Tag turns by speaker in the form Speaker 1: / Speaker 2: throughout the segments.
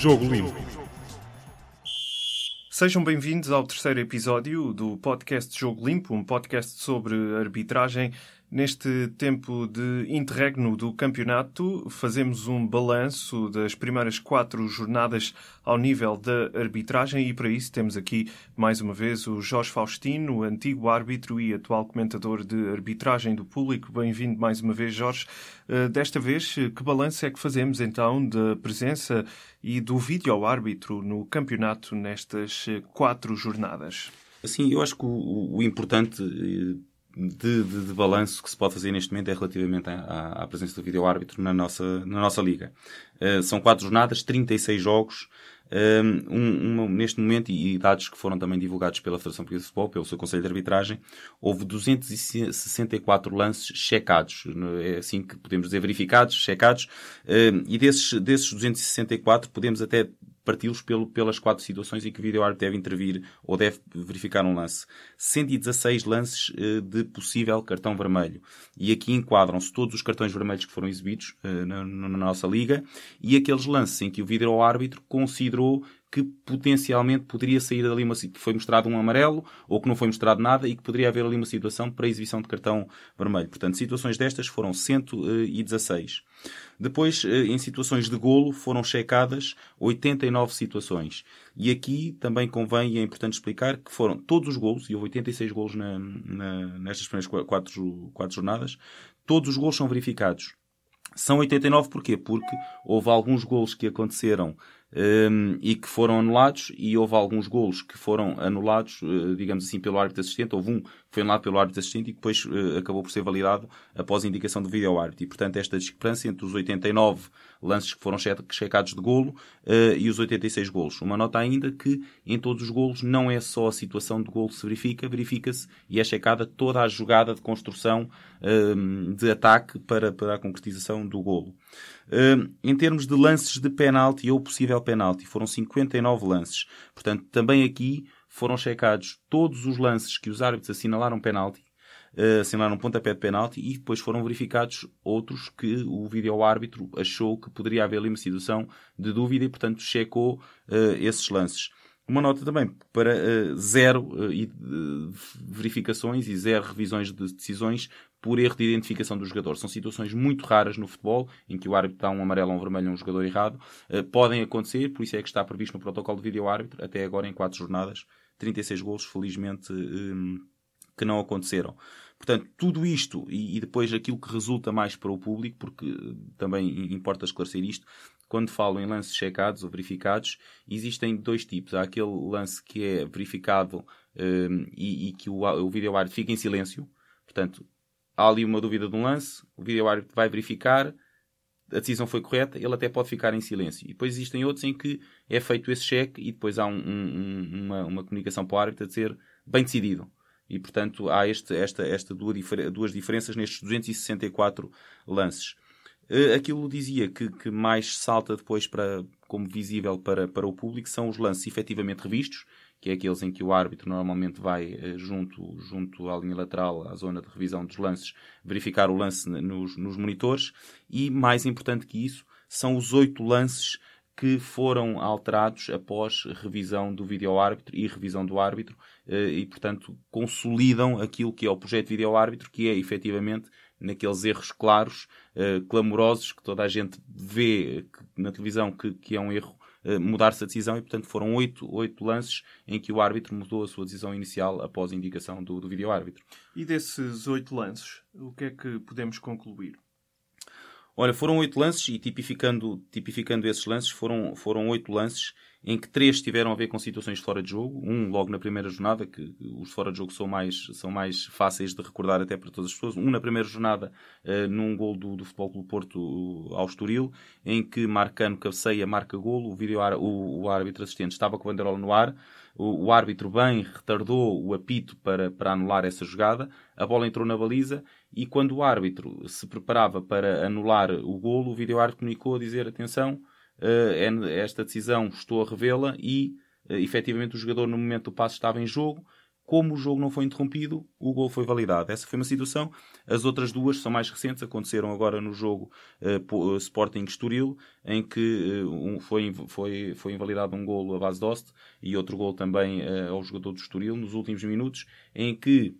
Speaker 1: Jogo Limpo. Sejam bem-vindos ao terceiro episódio do podcast Jogo Limpo, um podcast sobre arbitragem Neste tempo de interregno do campeonato, fazemos um balanço das primeiras quatro jornadas ao nível da arbitragem e para isso temos aqui mais uma vez o Jorge Faustino, antigo árbitro e atual comentador de arbitragem do público. Bem-vindo mais uma vez, Jorge. Eh, desta vez, que balanço é que fazemos então da presença e do vídeo árbitro no campeonato nestas quatro jornadas?
Speaker 2: Sim, eu acho que o, o importante eh, de, de, de, balanço que se pode fazer neste momento é relativamente à, à presença do vídeo-árbitro na nossa, na nossa liga. Uh, são quatro jornadas, 36 jogos, eh, um, um, neste momento, e, dados que foram também divulgados pela Federação Portuguesa de Futebol, pelo seu Conselho de Arbitragem, houve 264 lances checados, é assim que podemos dizer verificados, checados, uh, e desses, desses 264 podemos até parti-los pelas quatro situações em que o vídeo-árbitro deve intervir ou deve verificar um lance. 116 lances uh, de possível cartão vermelho. E aqui enquadram-se todos os cartões vermelhos que foram exibidos uh, na, nossa liga e aqueles lances em que o vídeo-árbitro considerou que potencialmente poderia sair dali uma que foi mostrado um amarelo ou que não foi mostrado nada e que poderia haver ali uma situação para exibição de cartão vermelho. Portanto, situações destas foram 116. Depois, eh, em situações de golo, foram checadas 89 situações. E aqui também convém e é importante explicar que foram todos os golos, e houve 86 golos na, na, nestas primeiras quatro, quatro jornadas, todos os golos são verificados. São 89 porquê? Porque houve alguns golos que aconteceram um, e que foram anulados, e houve alguns golos que foram anulados, uh, digamos assim, pelo árbitro assistente. Houve um que foi anulado pelo árbitro assistente e depois uh, acabou por ser validado após a indicação do vídeo árbitro. E, portanto, esta discrepância entre os 89 lances que foram checados de golo uh, e os 86 golos. Uma nota ainda que em todos os golos não é só a situação de golo que se verifica, verifica-se e é checada toda a jogada de construção de ataque para, para a concretização do golo. Uh, em termos de lances de penalti ou possível penalti, foram 59 lances. Portanto, também aqui foram checados todos os lances que os árbitros assinalaram penalti, uh, assinalaram pontapé de penalti e depois foram verificados outros que o vídeo-árbitro achou que poderia haver ali uma situação de dúvida e, portanto, checou uh, esses lances. Uma nota também para uh, zero uh, verificações e zero revisões de decisões por erro de identificação do jogador. São situações muito raras no futebol, em que o árbitro dá um amarelo ou um vermelho a um jogador errado. Uh, podem acontecer, por isso é que está previsto no protocolo de vídeo-árbitro, até agora em quatro jornadas, 36 golos, felizmente, um, que não aconteceram. Portanto, tudo isto e, e, depois aquilo que resulta mais para o público, porque também importa esclarecer isto, quando falo em lances checados ou verificados, existem dois tipos. Há aquele lance que é verificado um, e, e, que o, o vídeo árbitro fica em silêncio. Portanto, há ali uma dúvida de um lance, o vídeo árbitro vai verificar, a decisão foi correta, ele até pode ficar em silêncio. E depois existem outros em que é feito esse cheque e depois há um, um, uma, uma, comunicação para o árbitro a dizer bem decidido. E, portanto, há este, esta, esta duas, duas diferenças nestes 264 lances. Uh, aquilo dizia que, que mais salta depois para, como visível para, para o público são os lances efetivamente revistos, que é aqueles em que o árbitro normalmente vai eh, junto, junto à linha lateral, à zona de revisão dos lances, verificar o lance nos, nos monitores. E, mais importante que isso, são os oito lances que foram alterados após revisão do vídeo-árbitro e revisão do árbitro eh, e, portanto, consolidam aquilo que é o projeto vídeo-árbitro, que é, efetivamente, naqueles erros claros, eh, clamorosos, que toda a gente vê na televisão que, que é um erro eh, mudar-se a decisão e, portanto, foram oito, oito lances em que o árbitro mudou a sua decisão inicial após a indicação do, do vídeo-árbitro.
Speaker 1: E desses oito lances, o que é que podemos concluir?
Speaker 2: Olha, foram oito lances e tipificando, tipificando esses lances, foram, foram oito lances em que três tiveram a ver com situações fora de jogo. Um logo na primeira jornada, que os fora de jogo são mais, são mais fáceis de recordar até para todas as pessoas. Um na primeira jornada, uh, num gol do, do Futebol Clube Porto uh, ao Estoril, em que Marcano cabeceia, marca golo, o, o, o árbitro assistente estava com a banderola no ar, o, o árbitro bem retardou o apito para, para anular essa jogada, a bola entrou na baliza e quando o árbitro se preparava para anular o golo, o vídeo árbitro comunicou a dizer atenção, uh, esta decisão estou a revê-la e uh, efetivamente o jogador no momento do passo estava em jogo. Como o jogo não foi interrompido, o gol foi validado. Essa foi uma situação. As outras duas são mais recentes, aconteceram agora no jogo uh, Sporting Estoril, em que uh, um, foi, foi, foi invalidado um golo a base de Oste e outro gol também uh, ao jogador do Estoril nos últimos minutos, em que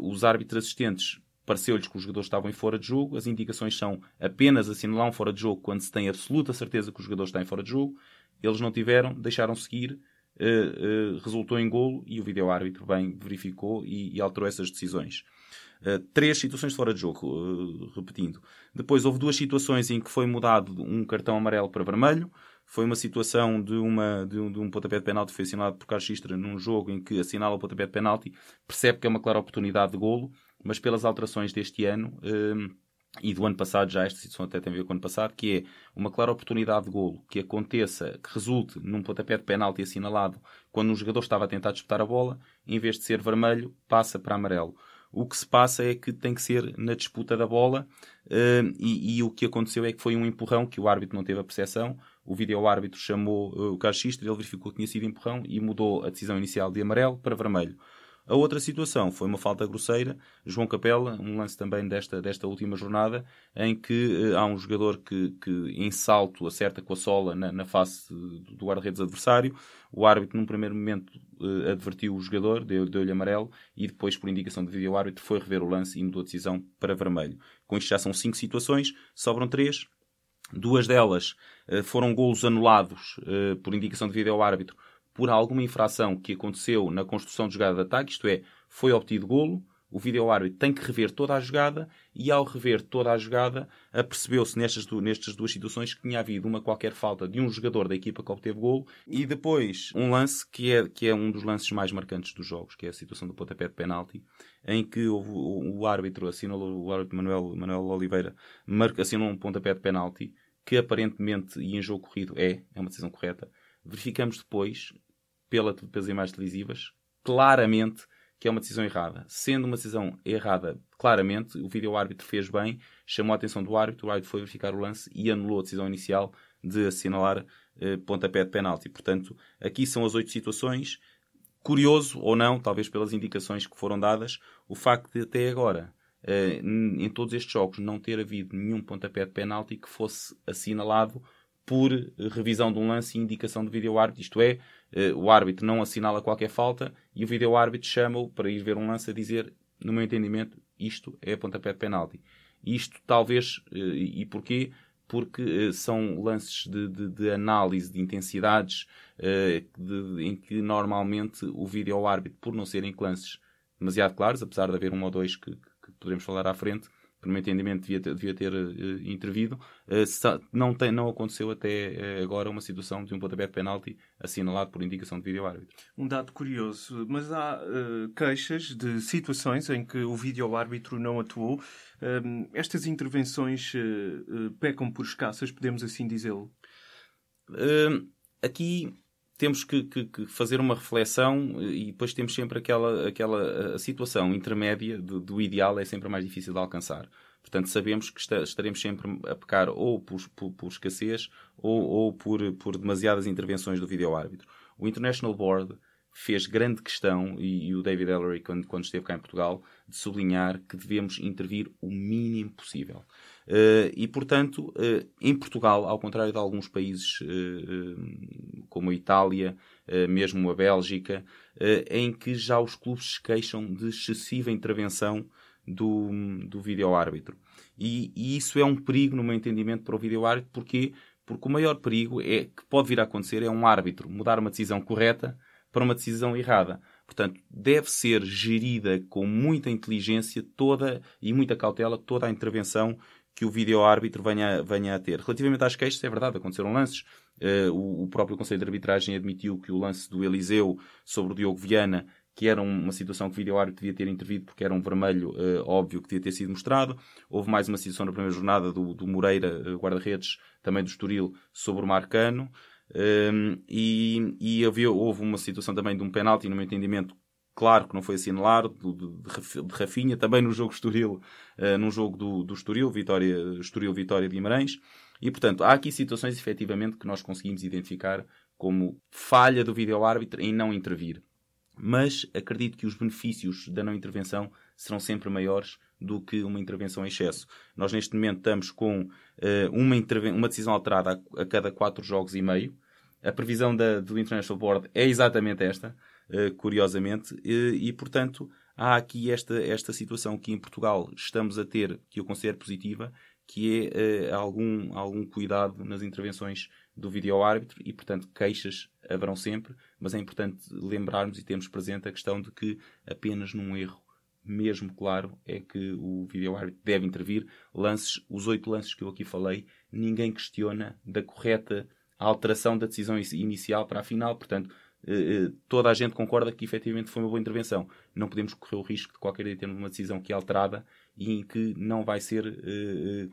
Speaker 2: os árbitros assistentes pareceu-lhes que os jogadores estavam em fora de jogo. As indicações são apenas assinalar um fora de jogo quando se tem absoluta certeza que o jogador está em fora de jogo. Eles não tiveram, deixaram seguir uh, uh, resultou em golo e o vídeo-árbitro bem verificou e, e, alterou essas decisões. Uh, três situações fora de jogo, repetindo. Depois houve duas situações em que foi mudado um cartão amarelo para vermelho. Foi uma situação de, uma, de, um, de um pontapé de penalti que foi assinalado por Carlos Xistra num jogo em que assinala o pontapé de penalti, percebe que é uma clara oportunidade de golo, mas pelas alterações deste ano e do ano passado, já esta situação até tem a ver com o ano passado, que é uma clara oportunidade de golo que aconteça, que resulte num pontapé de penalti assinalado quando um jogador estava a tentar disputar a bola, em vez de ser vermelho, passa para amarelo. O que se passa é que tem que ser na disputa da bola uh, e, e, o que aconteceu é que foi um empurrão que o árbitro não teve a percepção. O vídeo-árbitro chamou uh, o Carlos ele verificou que tinha sido empurrão e mudou a decisão inicial de amarelo para vermelho. A outra situação foi uma falta grosseira. João Capela, um lance também desta, desta última jornada, em que uh, há um jogador que, que em salto acerta com a sola na, na face do guarda-redes adversário. O árbitro, num primeiro momento, uh, advertiu o jogador, deu-lhe deu amarelo, e depois, por indicação de vídeo árbitro, foi rever o lance e mudou a decisão para vermelho. Com isto já são cinco situações, sobram três. Duas delas uh, foram golos anulados por indicação de vídeo árbitro por alguma infração que aconteceu na construção de jogada de ataque, isto é, foi obtido golo, o vídeo-árbitro tem que rever toda a jogada e, ao rever toda a jogada, apercebeu-se nestas, nestas duas situações que tinha havido uma qualquer falta de um jogador da equipa que obteve golo e depois um lance que é, que é um dos lances mais marcantes dos jogos, que é a situação do pontapé de penalti, em que o, o, o árbitro assinalou, o árbitro Manuel, Manuel Oliveira assinou um pontapé de penalti que aparentemente e em jogo corrido é, é uma decisão correta. Verificamos depois pela, pelas imagens televisivas, claramente que é uma decisão errada. Sendo uma decisão errada, claramente, o vídeo-árbitro fez bem, chamou a atenção do árbitro, o árbitro foi verificar o lance e anulou a decisão inicial de assinalar eh, pontapé de penalti. Portanto, aqui são as oito situações. Curioso ou não, talvez pelas indicações que foram dadas, o facto de até agora, eh, em todos estes jogos, não ter havido nenhum pontapé de penalti que fosse assinalado por revisão de um lance e indicação do vídeo-árbitro, isto é, eh, o árbitro não assinala qualquer falta e o vídeo-árbitro chama-o para ir ver um lance a dizer, no meu entendimento, isto é pontapé de penalti. Isto talvez, eh, e porquê? Porque eh, são lances de, de, de análise de intensidades de, em que normalmente o vídeo-árbitro, por não serem lances demasiado claros, apesar de haver um ou dois que, que poderemos falar à frente, por meu entendimento, devia ter, devia ter uh, intervido. Uh, não, tem, não aconteceu até uh, agora uma situação de um pontapé de penalti assinalado por indicação de vídeo-árbitro.
Speaker 1: Um dado curioso, mas há queixas de situações em que o vídeo-árbitro não atuou. Ehm, estas intervenções pecam por escassas, podemos assim dizê-lo?
Speaker 2: Ehm, aqui temos que, que, que, fazer uma reflexão e depois temos sempre aquela, aquela situação intermédia do, do, ideal é sempre mais difícil de alcançar. Portanto, sabemos que estaremos sempre a pecar ou por, por, por escassez ou, ou, por, por demasiadas intervenções do vídeo-árbitro. O International Board fez grande questão, e, e o David Ellery, quando, quando esteve cá em Portugal, de sublinhar que devemos intervir o mínimo possível. Uh, e, portanto, uh, em Portugal, ao contrário de alguns países uh, como a Itália, mesmo a Bélgica, em que já os clubes se queixam de excessiva intervenção do, do vídeo-árbitro. E, e, isso é um perigo, no meu entendimento, para o vídeo-árbitro, porque porque o maior perigo é que pode vir a acontecer é um árbitro mudar uma decisão correta para uma decisão errada. Portanto, deve ser gerida com muita inteligência toda e muita cautela toda a intervenção que o vídeo-árbitro venha, venha a ter. Relativamente às queixas, é verdade, aconteceram lances. Uh, o, o, próprio Conselho de Arbitragem admitiu que o lance do Eliseu sobre o Diogo Viana, que era uma situação que o vídeo-árbitro devia ter intervido porque era um vermelho uh, óbvio que devia ter sido mostrado. Houve mais uma situação na primeira jornada do, do Moreira, uh, guarda-redes, também do Estoril, sobre o Marcano. Um, e, e havia, houve uma situação também de um penalti, no meu entendimento, Claro que não foi assinalado, de, de Rafinha, também no jogo Estoril, uh, num jogo do, do Estoril, Vitória, Estoril Vitória de Guimarães. E, portanto, há aqui situações, efetivamente, que nós conseguimos identificar como falha do vídeo-árbitro em não intervir. mas acredito que os benefícios da não intervenção serão sempre maiores do que uma intervenção em excesso. Nós, neste momento, estamos com uh, uma, uma, decisão alterada a, a, cada quatro jogos e meio. A previsão da, do International Board é exatamente esta, curiosamente, uh, e, portanto, há aqui esta, esta situação que em Portugal estamos a ter, que eu considero positiva, que é algum, algum cuidado nas intervenções do vídeo-árbitro e, portanto, queixas haverão sempre, mas é importante lembrarmos e termos presente a questão de que apenas num erro mesmo claro é que o vídeo-árbitro deve intervir. Lances, os oito lances que eu aqui falei, ninguém questiona da correta alteração da decisão inicial para a final, portanto, eh, eh, toda a gente concorda que efetivamente foi uma boa intervenção. Não podemos correr o risco de qualquer dia termos uma decisão que é alterada e em que não vai ser eh,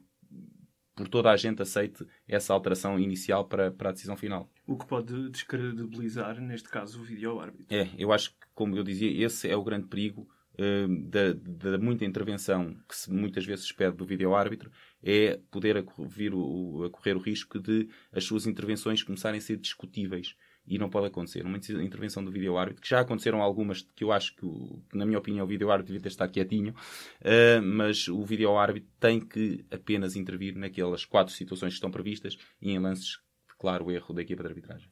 Speaker 2: por toda a gente aceite essa alteração inicial para, para a decisão final.
Speaker 1: O que pode descredibilizar, neste caso, o vídeo-árbitro.
Speaker 2: É, eu acho que, como eu dizia, esse é o grande perigo uh, da, da, muita intervenção que se, muitas vezes se pede do vídeo-árbitro, é poder vir o, a correr o risco de as suas intervenções começarem a ser discutíveis e não pode acontecer. Uma intervenção do vídeo-árbitro, que já aconteceram algumas que eu acho que, que na minha opinião, o vídeo-árbitro devia ter estado quietinho, uh, mas o vídeo-árbitro tem que apenas intervir naquelas quatro situações que estão previstas e em lances de claro erro da equipa de arbitragem.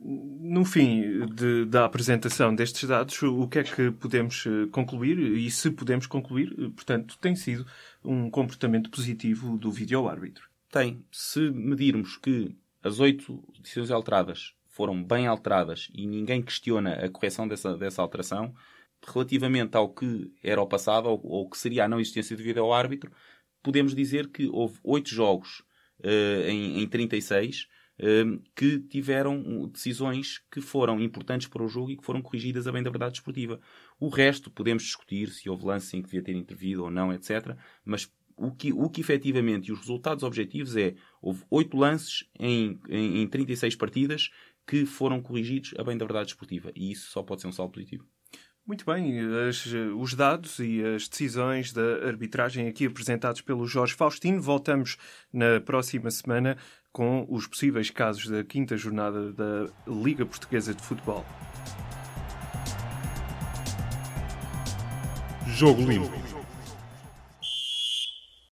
Speaker 1: No fim de, da apresentação destes dados, o que é que podemos eh, concluir? E se podemos concluir, eh, portanto, tem sido um comportamento positivo do vídeo-árbitro.
Speaker 2: Tem. Se medirmos que as oito decisões alteradas foram bem alteradas e ninguém questiona a correção dessa, dessa alteração, relativamente ao que era o passado ou, ou que seria a não existência de vídeo árbitro, podemos dizer que houve oito jogos uh, em, em 36 uh, que tiveram decisões que foram importantes para o jogo e que foram corrigidas a bem da verdade esportiva. O resto podemos discutir se houve lance em que devia ter intervido ou não, etc. Mas o que, o que efetivamente e os resultados objetivos é houve oito lances em, em, em 36 partidas que foram corrigidos a bem da verdade esportiva. E isso só pode ser um saldo positivo.
Speaker 1: Muito bem, as, os dados e as decisões da arbitragem aqui apresentados pelo Jorge Faustino. Voltamos na próxima semana com os possíveis casos da quinta jornada da Liga Portuguesa de Futebol.
Speaker 3: Jogo Limpo.